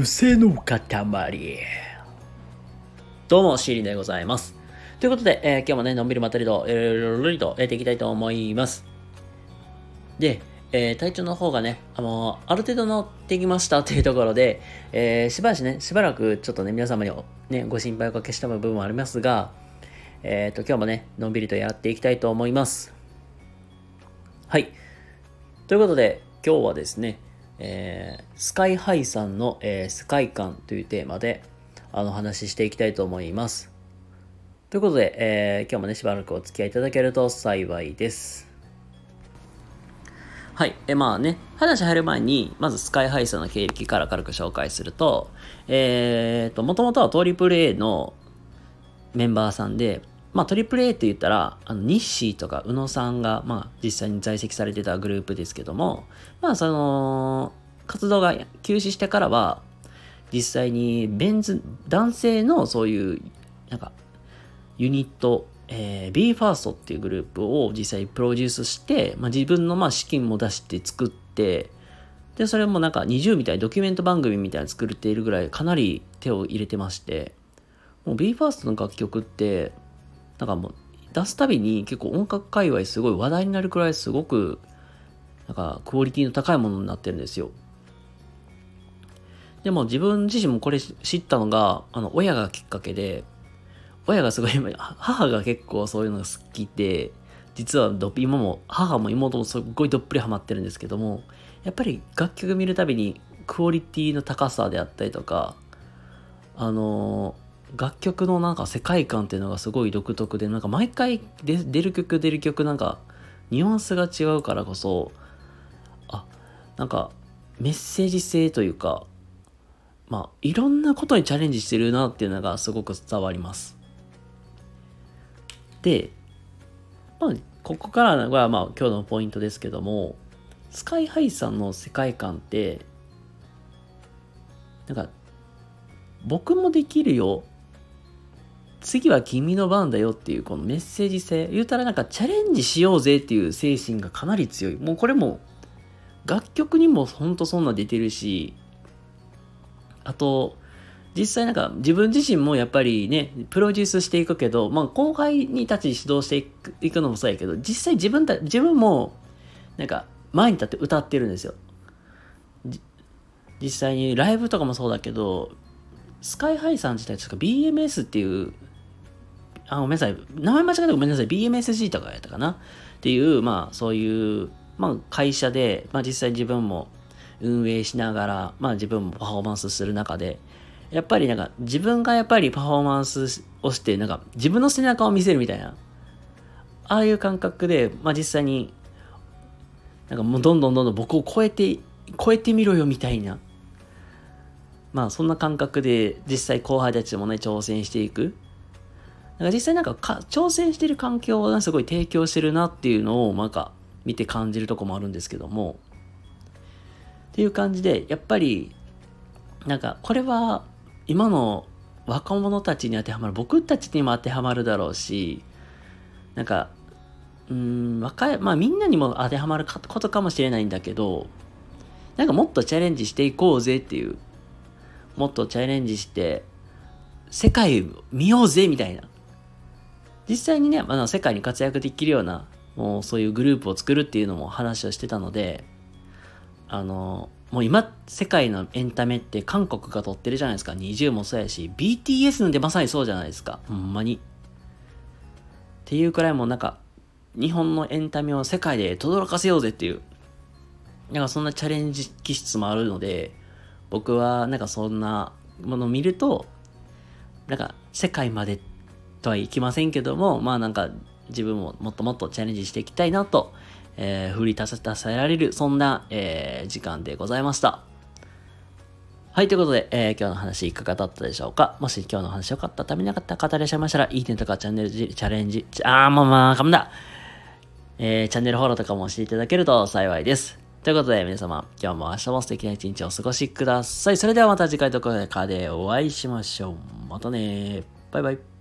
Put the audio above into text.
癖の塊。どうも、シーリンでございます。ということで、えー今日もね、のんびりまったりと、えー、るりとやっていきたいと思います。で、えー体調の方がね、あのある程度乗ってきましたというところで、えーしばらしね、しばらくちょっとね、皆様にね、ご心配をおかけした部分もありますが、えっ、と、今日もね、のんびりとやっていきたいと思います。はい。ということで、今日はですね、えースカイハイさんの、えースカイ感というテーマで、あの、話ししていきたいと思います。ということで、えー今日もね、しばらくお付き合いいただけると幸いです。はい。え、まあね、話入る前に、まずスカイハイさんの経歴から軽く紹介すると、えーと、もともとはトリプル A のメンバーさんで、まあトリプル A って言ったら、あの、ニッシーとか宇野さんが、まあ実際に在籍されてたグループですけども、まあその、活動が休止してからは、実際にメンズ、男性のそういう、なんか、ユニット、えー、BE:FIRST っていうグループを実際プロデュースして、まあ、自分のまあ資金も出して作って、で、それもなんか20みたいなドキュメント番組みたいなの作っているぐらいかなり手を入れてまして、もう BE:FIRST の楽曲って、なんかもう出すたびに結構音楽界隈すごい話題になるくらいすごく、なんかクオリティの高いものになってるんですよ。でも自分自身もこれ知ったのが、あの、親がきっかけで、親がすごい、母が結構そういうのが好きで、実はど今も母も妹もすっごいどっぷりハマってるんですけども、やっぱり楽曲見るたびにクオリティの高さであったりとか、あのー楽曲のなんか世界観っていうのがすごい独特で、なんか毎回出出る曲出る曲なんかニュアンスが違うからこそ、あ、なんかメッセージ性というか、まあ、いろんなことにチャレンジしてるなっていうのがすごく伝わります。で、まあ、ここからが、まあ、今日のポイントですけども、スカイハイさんの世界観って、なんか、僕もできるよ。次は君の番だよっていうこのメッセージ性。言うたらなんかチャレンジしようぜっていう精神がかなり強い。もうこれも楽曲にもほんとそんな出てるし、あと、実際なんか自分自身もやっぱりね、プロデュースしていくけど、まあ後輩にたち指導していくいくのもそうやけど、実際自分た、自分もなんか前に立って歌ってるんですよ。実際にライブとかもそうだけど、スカイハイさん自体確か BMS っていう、あ、ごめんなさい。名前間違えたごめんなさい。BMSG とかやったかな？っていう、まあそういう、まあ会社で、まあ実際自分も運営しながら、まあ自分もパフォーマンスする中で、やっぱりなんか自分がやっぱりパフォーマンスをして、なんか自分の背中を見せるみたいな、ああいう感覚で、まあ実際に、なんかもうどんどんどんどん僕を超えて、超えてみろよみたいな、まあそんな感覚で実際後輩たちもね挑戦していく。なんか実際なんかか挑戦してる環境をすごい提供してるなっていうのをなんか見て感じるとこもあるんですけども。っていう感じでやっぱりなんかこれは今の若者たちに当てはまる僕たちにも当てはまるだろうしなんかうん若いまあみんなにも当てはまることかもしれないんだけどなんかもっとチャレンジしていこうぜっていうもっとチャレンジして、世界見ようぜみたいな。実際にね、あの世界に活躍できるような、もうそういうグループを作るっていうのも話をしてたので、あの、もう今、世界のエンタメって韓国が撮ってるじゃないですか。20もそうやし、BTS なんてまさにそうじゃないですか。ほんまに。っていうくらいもうなんか、日本のエンタメを世界で轟かせようぜっていう、なんかそんなチャレンジ気質もあるので、僕はなんかそんなものを見ると、なんか世界までとはいきませんけども、まあなんか自分ももっともっとチャレンジしていきたいなと、えー、振り出させられる、そんな、えー時間でございました。はい、ということで、えー今日の話いかがだったでしょうか？もし今日の話良かった、ためなかった方いらっしゃいましたら、いいねとかチャンネルチャレンジ、あー、もうまあ、かんだ。えーチャンネルフォローとかもしていただけると幸いです。ということで皆様、今日も明日も素敵な一日をお過ごしください。それではまた次回ところでお会いしましょう。またねバイバイ。